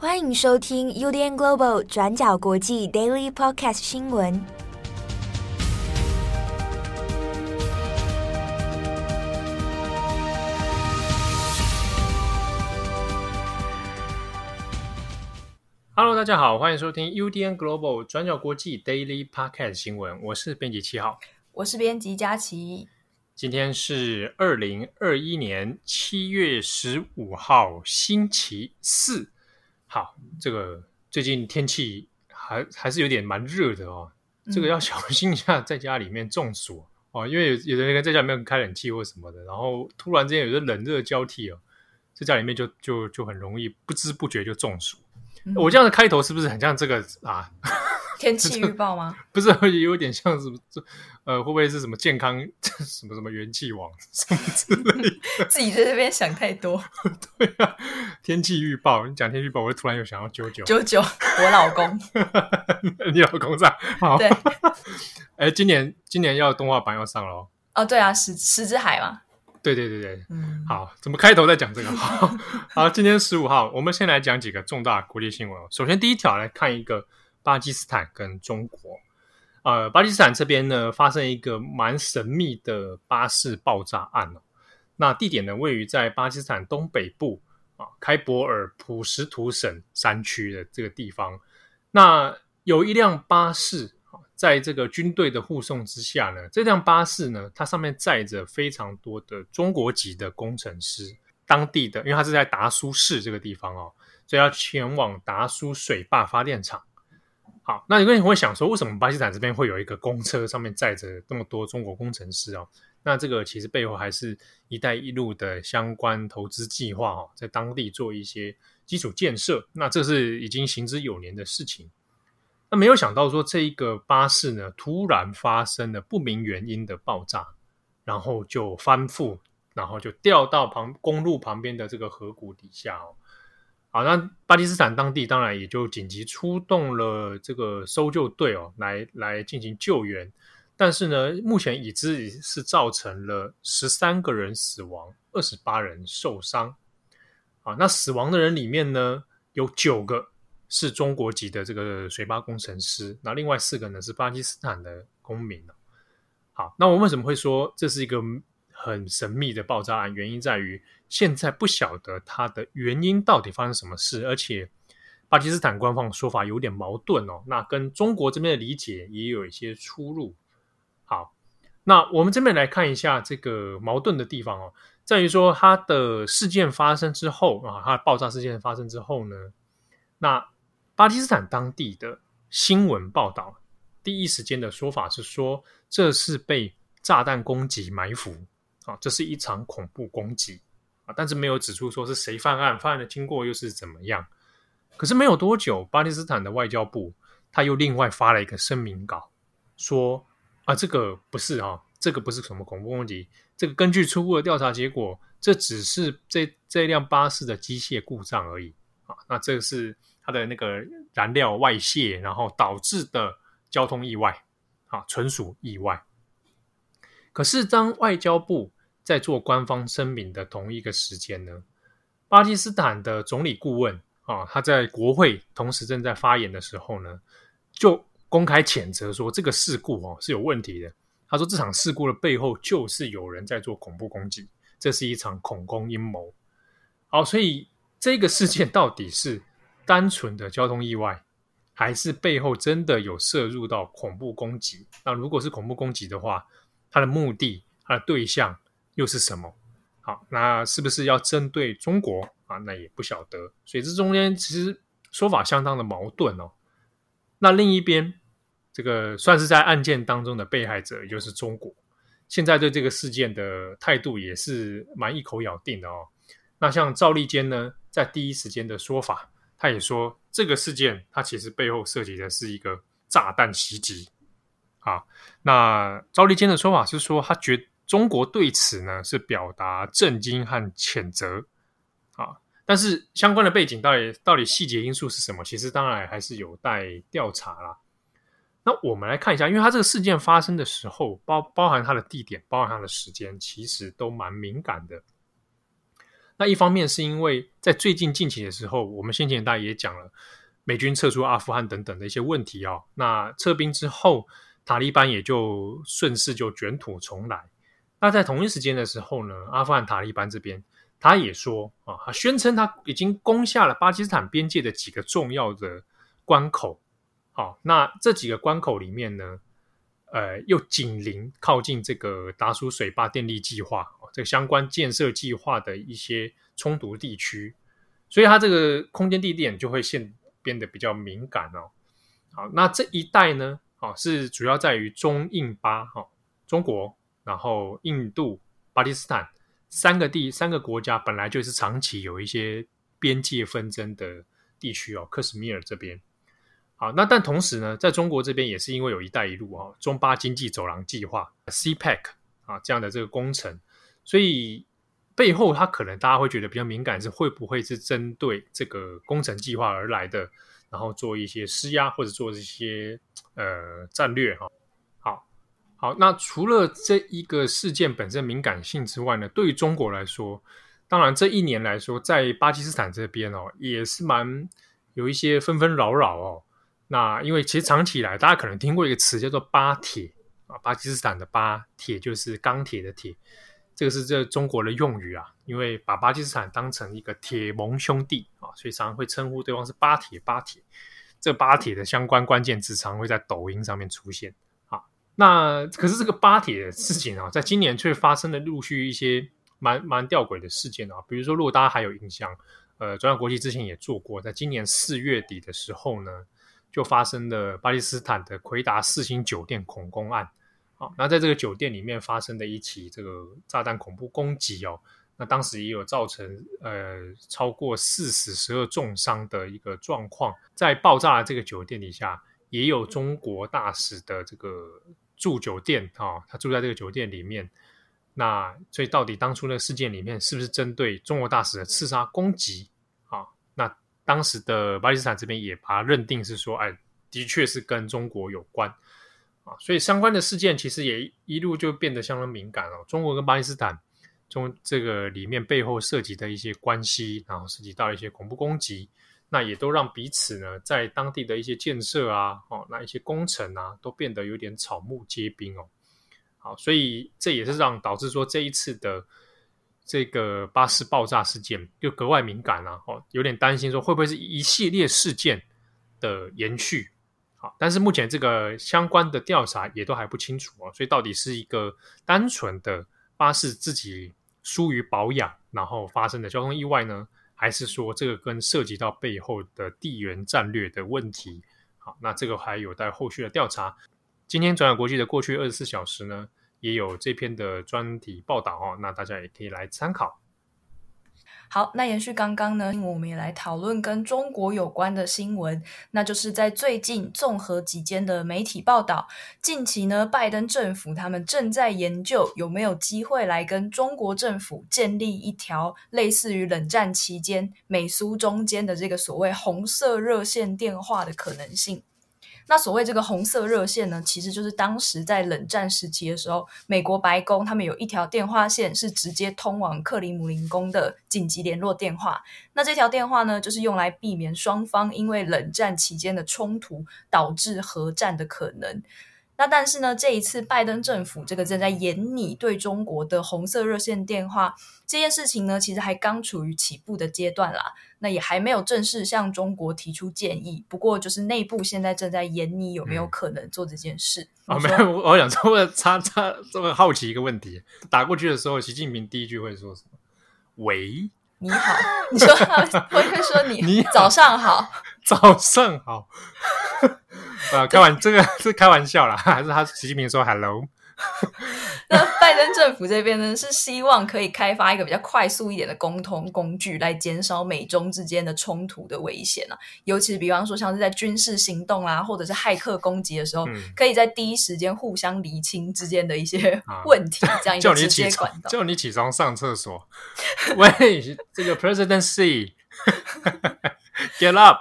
欢迎收听 UDN Global 转角国际 Daily Podcast 新闻。Hello，大家好，欢迎收听 UDN Global 转角国际 Daily Podcast 新闻。我是编辑七号，我是编辑佳琪。今天是二零二一年七月十五号，星期四。好，这个最近天气还还是有点蛮热的哦。嗯、这个要小心一下，在家里面中暑哦，因为有有的人在家里面开冷气或什么的，然后突然之间有的冷热交替哦，在家里面就就就很容易不知不觉就中暑。嗯、我这样的开头是不是很像这个啊？天气预报吗？不是，有点像什么？呃，会不会是什么健康 什么什么元气王什么之类的？自己在这边想太多。对啊，天气预报，你讲天气预报，我就突然又想要九九九九，我老公，你老公在？好，对。哎，今年今年要动画版要上了哦。哦，对啊，石石之海嘛。对对对对，嗯。好，怎么开头在讲这个？好，好，今天十五号，我们先来讲几个重大国际新闻哦。首先，第一条来看一个。巴基斯坦跟中国，呃，巴基斯坦这边呢，发生一个蛮神秘的巴士爆炸案哦。那地点呢，位于在巴基斯坦东北部啊，开伯尔普什图省山区的这个地方。那有一辆巴士啊，在这个军队的护送之下呢，这辆巴士呢，它上面载着非常多的中国籍的工程师，当地的，因为它是在达苏市这个地方哦，所以要前往达苏水坝发电厂。好，那有个人会想说，为什么巴基斯坦这边会有一个公车上面载着那么多中国工程师哦？那这个其实背后还是一带一路的相关投资计划哦，在当地做一些基础建设。那这是已经行之有年的事情。那没有想到说，这一个巴士呢，突然发生了不明原因的爆炸，然后就翻覆，然后就掉到旁公路旁边的这个河谷底下哦。好，那巴基斯坦当地当然也就紧急出动了这个搜救队哦，来来进行救援。但是呢，目前已知是造成了十三个人死亡，二十八人受伤。啊，那死亡的人里面呢，有九个是中国籍的这个水坝工程师，那另外四个呢是巴基斯坦的公民。好，那我为什么会说这是一个很神秘的爆炸案？原因在于。现在不晓得它的原因到底发生什么事，而且巴基斯坦官方的说法有点矛盾哦。那跟中国这边的理解也有一些出入。好，那我们这边来看一下这个矛盾的地方哦，在于说它的事件发生之后啊，它的爆炸事件发生之后呢，那巴基斯坦当地的新闻报道第一时间的说法是说，这是被炸弹攻击埋伏啊，这是一场恐怖攻击。但是没有指出说是谁犯案，犯案的经过又是怎么样。可是没有多久，巴基斯坦的外交部他又另外发了一个声明稿，说啊，这个不是啊，这个不是什么恐怖攻击，这个根据初步的调查结果，这只是这这辆巴士的机械故障而已啊。那这个是它的那个燃料外泄，然后导致的交通意外啊，纯属意外。可是当外交部在做官方声明的同一个时间呢，巴基斯坦的总理顾问啊，他在国会同时正在发言的时候呢，就公开谴责说这个事故哦是有问题的。他说这场事故的背后就是有人在做恐怖攻击，这是一场恐攻阴谋。好，所以这个事件到底是单纯的交通意外，还是背后真的有涉入到恐怖攻击？那如果是恐怖攻击的话，它的目的、它的对象，又是什么？好，那是不是要针对中国啊？那也不晓得。所以这中间其实说法相当的矛盾哦。那另一边，这个算是在案件当中的被害者，也就是中国，现在对这个事件的态度也是蛮一口咬定的哦。那像赵立坚呢，在第一时间的说法，他也说这个事件他其实背后涉及的是一个炸弹袭击。啊，那赵立坚的说法是说，他觉中国对此呢是表达震惊和谴责啊，但是相关的背景到底到底细节因素是什么？其实当然还是有待调查啦。那我们来看一下，因为它这个事件发生的时候，包包含它的地点，包含它的时间，其实都蛮敏感的。那一方面是因为在最近近期的时候，我们先前大家也讲了，美军撤出阿富汗等等的一些问题哦。那撤兵之后，塔利班也就顺势就卷土重来。那在同一时间的时候呢，阿富汗塔利班这边他也说啊，他宣称他已经攻下了巴基斯坦边界的几个重要的关口。好，那这几个关口里面呢，呃，又紧邻靠近这个达苏水坝电力计划，这个相关建设计划的一些冲突地区，所以它这个空间地点就会现变得比较敏感哦。好，那这一带呢，啊，是主要在于中印巴哈，中国，然后印度、巴基斯坦三个地三个国家本来就是长期有一些边界纷争的地区哦，克什米尔这边。好，那但同时呢，在中国这边也是因为有一带一路啊、中巴经济走廊计划 （CPEC） 啊这样的这个工程，所以背后它可能大家会觉得比较敏感，是会不会是针对这个工程计划而来的，然后做一些施压或者做一些呃战略哈。好，那除了这一个事件本身敏感性之外呢，对于中国来说，当然这一年来说，在巴基斯坦这边哦，也是蛮有一些纷纷扰扰哦。那因为其实长期以来，大家可能听过一个词叫做“巴铁”啊，巴基斯坦的“巴铁”就是钢铁的“铁”，这个是这中国的用语啊。因为把巴基斯坦当成一个铁盟兄弟啊，所以常常会称呼对方是“巴铁”。巴铁，这“巴铁”的相关关键词常会在抖音上面出现。那可是这个“巴铁”的事情啊，在今年却发生了陆续一些蛮蛮吊诡的事件啊。比如说，如果大家还有印象，呃，转角国际之前也做过，在今年四月底的时候呢。就发生了巴基斯坦的奎达四星酒店恐攻案，好，那在这个酒店里面发生的一起这个炸弹恐怖攻击哦，那当时也有造成呃超过四死十二重伤的一个状况，在爆炸的这个酒店底下也有中国大使的这个住酒店啊、哦，他住在这个酒店里面，那所以到底当初那个事件里面是不是针对中国大使的刺杀攻击啊？那？当时的巴基斯坦这边也把它认定是说，哎，的确是跟中国有关啊，所以相关的事件其实也一路就变得相当敏感了。中国跟巴基斯坦中这个里面背后涉及的一些关系，然后涉及到一些恐怖攻击，那也都让彼此呢在当地的一些建设啊，哦，那一些工程啊，都变得有点草木皆兵哦。好，所以这也是让导致说这一次的。这个巴士爆炸事件就格外敏感了，哦，有点担心说会不会是一系列事件的延续，好，但是目前这个相关的调查也都还不清楚哦，所以到底是一个单纯的巴士自己疏于保养，然后发生的交通意外呢，还是说这个跟涉及到背后的地缘战略的问题？好，那这个还有待后续的调查。今天转转国际的过去二十四小时呢，也有这篇的专题报道哦，那大家也可以来参考。好，那延续刚刚呢，我们也来讨论跟中国有关的新闻，那就是在最近综合几间的媒体报道，近期呢，拜登政府他们正在研究有没有机会来跟中国政府建立一条类似于冷战期间美苏中间的这个所谓红色热线电话的可能性。那所谓这个红色热线呢，其实就是当时在冷战时期的时候，美国白宫他们有一条电话线是直接通往克里姆林宫的紧急联络电话。那这条电话呢，就是用来避免双方因为冷战期间的冲突导致核战的可能。那但是呢，这一次拜登政府这个正在研拟对中国的红色热线电话这件事情呢，其实还刚处于起步的阶段啦。那也还没有正式向中国提出建议，不过就是内部现在正在研拟有没有可能做这件事。啊、嗯，没有，我想这么插插这么好奇一个问题，打过去的时候，习近平第一句会说什么？喂，你好，你说 他会会说你，你早上好，早上好。呃，开玩这个是开玩笑啦，还是他习近平说 “hello”？那拜登政府这边呢，是希望可以开发一个比较快速一点的沟通工具，来减少美中之间的冲突的危险啊。尤其是比方说，像是在军事行动啊，或者是骇客攻击的时候，嗯、可以在第一时间互相厘清之间的一些 问题，啊、这样一 个直接管道。叫你起床上厕所，喂，这个 Presidency get up。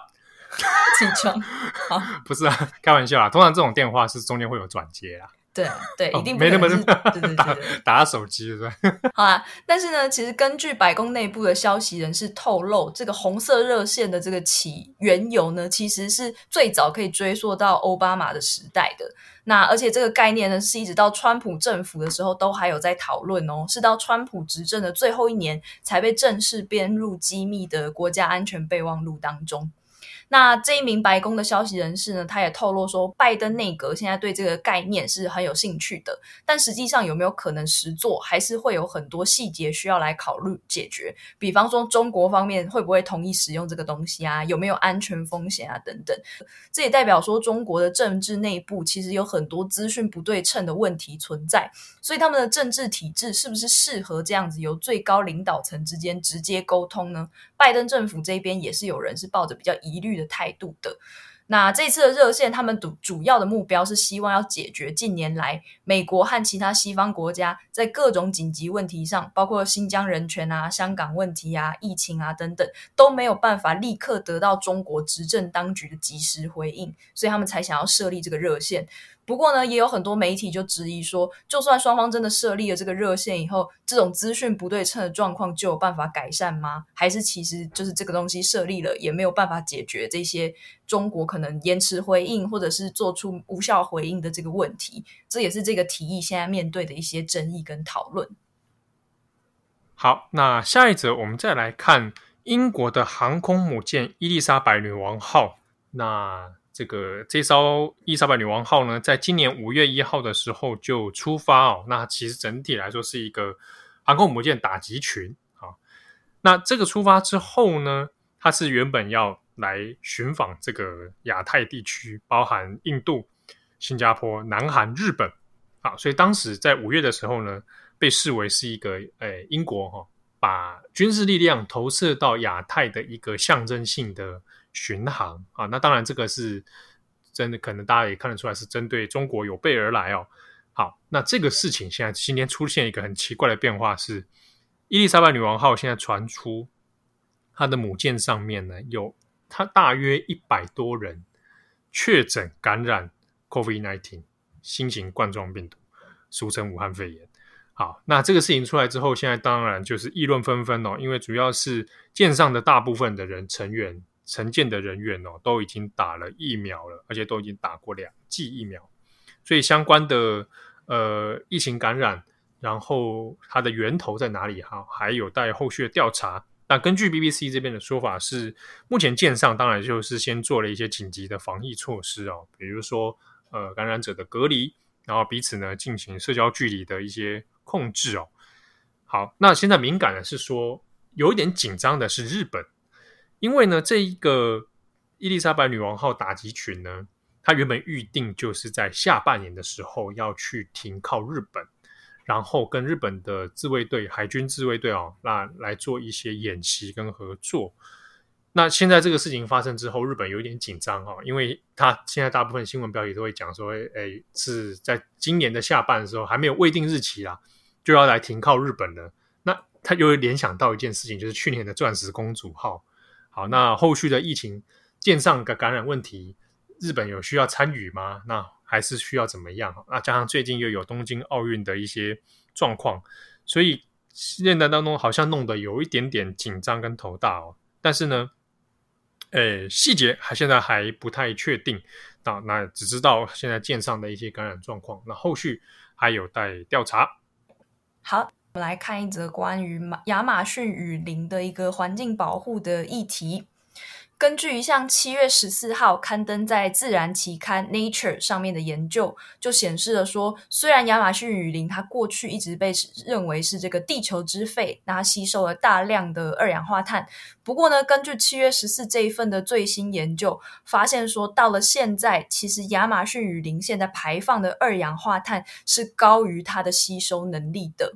起床，好，不是啊，开玩笑啦。通常这种电话是中间会有转接啊。对对，哦、一定没那么对对对对，打手机是吧？好啊，但是呢，其实根据白宫内部的消息人士透露，这个红色热线的这个起缘由呢，其实是最早可以追溯到奥巴马的时代的。那而且这个概念呢，是一直到川普政府的时候都还有在讨论哦，是到川普执政的最后一年才被正式编入机密的国家安全备忘录当中。那这一名白宫的消息人士呢，他也透露说，拜登内阁现在对这个概念是很有兴趣的，但实际上有没有可能实作，还是会有很多细节需要来考虑解决。比方说，中国方面会不会同意使用这个东西啊？有没有安全风险啊？等等。这也代表说，中国的政治内部其实有很多资讯不对称的问题存在，所以他们的政治体制是不是适合这样子由最高领导层之间直接沟通呢？拜登政府这边也是有人是抱着比较疑虑的态度的。那这次的热线，他们主主要的目标是希望要解决近年来美国和其他西方国家在各种紧急问题上，包括新疆人权啊、香港问题啊、疫情啊等等，都没有办法立刻得到中国执政当局的及时回应，所以他们才想要设立这个热线。不过呢，也有很多媒体就质疑说，就算双方真的设立了这个热线以后，这种资讯不对称的状况就有办法改善吗？还是其实就是这个东西设立了也没有办法解决这些中国可能延迟回应或者是做出无效回应的这个问题？这也是这个提议现在面对的一些争议跟讨论。好，那下一则我们再来看英国的航空母舰伊丽莎白女王号。那这个这艘伊莎白女王号呢，在今年五月一号的时候就出发哦。那其实整体来说是一个航空母舰打击群啊。那这个出发之后呢，它是原本要来寻访这个亚太地区，包含印度、新加坡、南韩、日本啊。所以当时在五月的时候呢，被视为是一个诶英国哈，把军事力量投射到亚太的一个象征性的。巡航啊，那当然这个是真的，可能大家也看得出来是针对中国有备而来哦。好，那这个事情现在今天出现一个很奇怪的变化是，伊丽莎白女王号现在传出它的母舰上面呢，有它大约一百多人确诊感染 COVID-19 新型冠状病毒，俗称武汉肺炎。好，那这个事情出来之后，现在当然就是议论纷纷哦，因为主要是舰上的大部分的人成员。承建的人员哦，都已经打了疫苗了，而且都已经打过两剂疫苗，所以相关的呃疫情感染，然后它的源头在哪里哈，还有待后续的调查。那根据 BBC 这边的说法是，目前舰上当然就是先做了一些紧急的防疫措施哦，比如说呃感染者的隔离，然后彼此呢进行社交距离的一些控制哦。好，那现在敏感的是说，有一点紧张的是日本。因为呢，这一个伊丽莎白女王号打击群呢，它原本预定就是在下半年的时候要去停靠日本，然后跟日本的自卫队、海军自卫队哦，那来做一些演习跟合作。那现在这个事情发生之后，日本有点紧张哦，因为他现在大部分新闻标题都会讲说，诶，是在今年的下半的时候还没有未定日期啦，就要来停靠日本了。那他又联想到一件事情，就是去年的钻石公主号。好，那后续的疫情舰上的感染问题，日本有需要参与吗？那还是需要怎么样？那加上最近又有东京奥运的一些状况，所以现在当中好像弄得有一点点紧张跟头大哦。但是呢，诶，细节还现在还不太确定。那那只知道现在舰上的一些感染状况，那后续还有待调查。好。我们来看一则关于马亚马逊雨林的一个环境保护的议题。根据一项七月十四号刊登在《自然》期刊《Nature》上面的研究，就显示了说，虽然亚马逊雨林它过去一直被认为是这个地球之肺，那它吸收了大量的二氧化碳。不过呢，根据七月十四这一份的最新研究，发现说，到了现在，其实亚马逊雨林现在排放的二氧化碳是高于它的吸收能力的。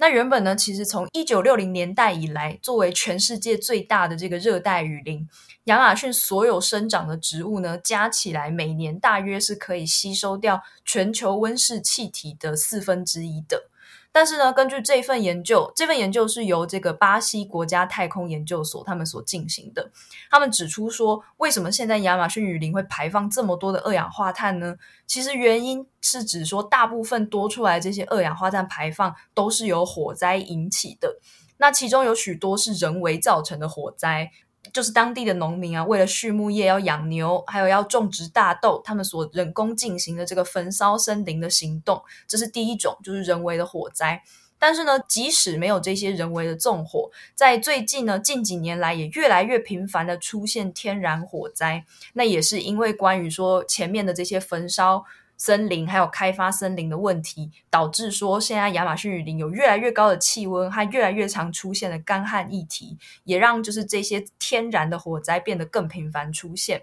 那原本呢，其实从一九六零年代以来，作为全世界最大的这个热带雨林，亚马逊所有生长的植物呢，加起来每年大约是可以吸收掉全球温室气体的四分之一的。但是呢，根据这份研究，这份研究是由这个巴西国家太空研究所他们所进行的。他们指出说，为什么现在亚马逊雨林会排放这么多的二氧化碳呢？其实原因是指说，大部分多出来这些二氧化碳排放都是由火灾引起的。那其中有许多是人为造成的火灾。就是当地的农民啊，为了畜牧业要养牛，还有要种植大豆，他们所人工进行的这个焚烧森林的行动，这是第一种，就是人为的火灾。但是呢，即使没有这些人为的纵火，在最近呢，近几年来也越来越频繁的出现天然火灾。那也是因为关于说前面的这些焚烧。森林还有开发森林的问题，导致说现在亚马逊雨林有越来越高的气温，还越来越常出现的干旱议题，也让就是这些天然的火灾变得更频繁出现。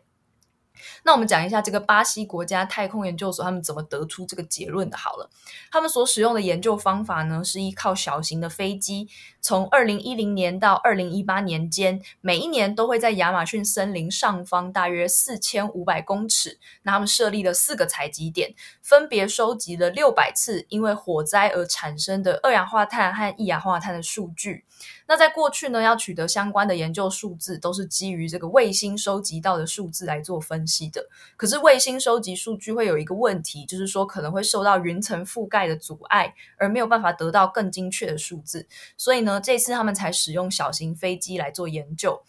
那我们讲一下这个巴西国家太空研究所他们怎么得出这个结论的。好了，他们所使用的研究方法呢，是依靠小型的飞机，从二零一零年到二零一八年间，每一年都会在亚马逊森林上方大约四千五百公尺，那他们设立了四个采集点，分别收集了六百次因为火灾而产生的二氧化碳和一氧化碳的数据。那在过去呢，要取得相关的研究数字，都是基于这个卫星收集到的数字来做分析的。可是卫星收集数据会有一个问题，就是说可能会受到云层覆盖的阻碍，而没有办法得到更精确的数字。所以呢，这次他们才使用小型飞机来做研究。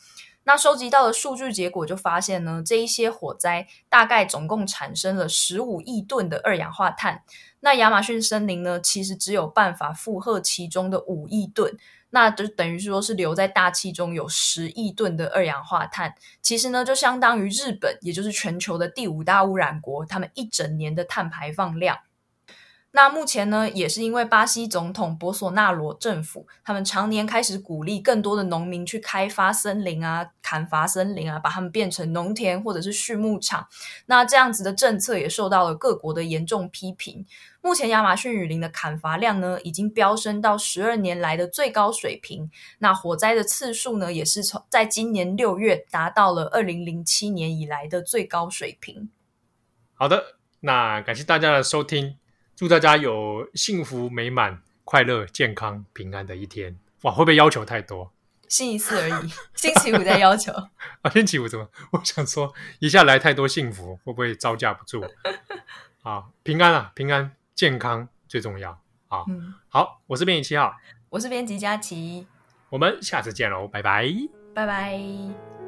那收集到的数据结果就发现呢，这一些火灾大概总共产生了十五亿吨的二氧化碳。那亚马逊森林呢，其实只有办法负荷其中的五亿吨。那就等于说是留在大气中有十亿吨的二氧化碳，其实呢就相当于日本，也就是全球的第五大污染国，他们一整年的碳排放量。那目前呢，也是因为巴西总统博索纳罗政府，他们常年开始鼓励更多的农民去开发森林啊、砍伐森林啊，把它们变成农田或者是畜牧场。那这样子的政策也受到了各国的严重批评。目前亚马逊雨林的砍伐量呢，已经飙升到十二年来的最高水平。那火灾的次数呢，也是从在今年六月达到了二零零七年以来的最高水平。好的，那感谢大家的收听。祝大家有幸福美满、快乐、健康、平安的一天！哇，会不会要求太多？星期四而已，星期五再要求 啊？星期五怎么？我想说，一下来太多幸福，会不会招架不住？啊，平安啊，平安健康最重要啊！嗯、好，我是编辑七号，我是编辑佳琪，我们下次见喽，拜拜，拜拜。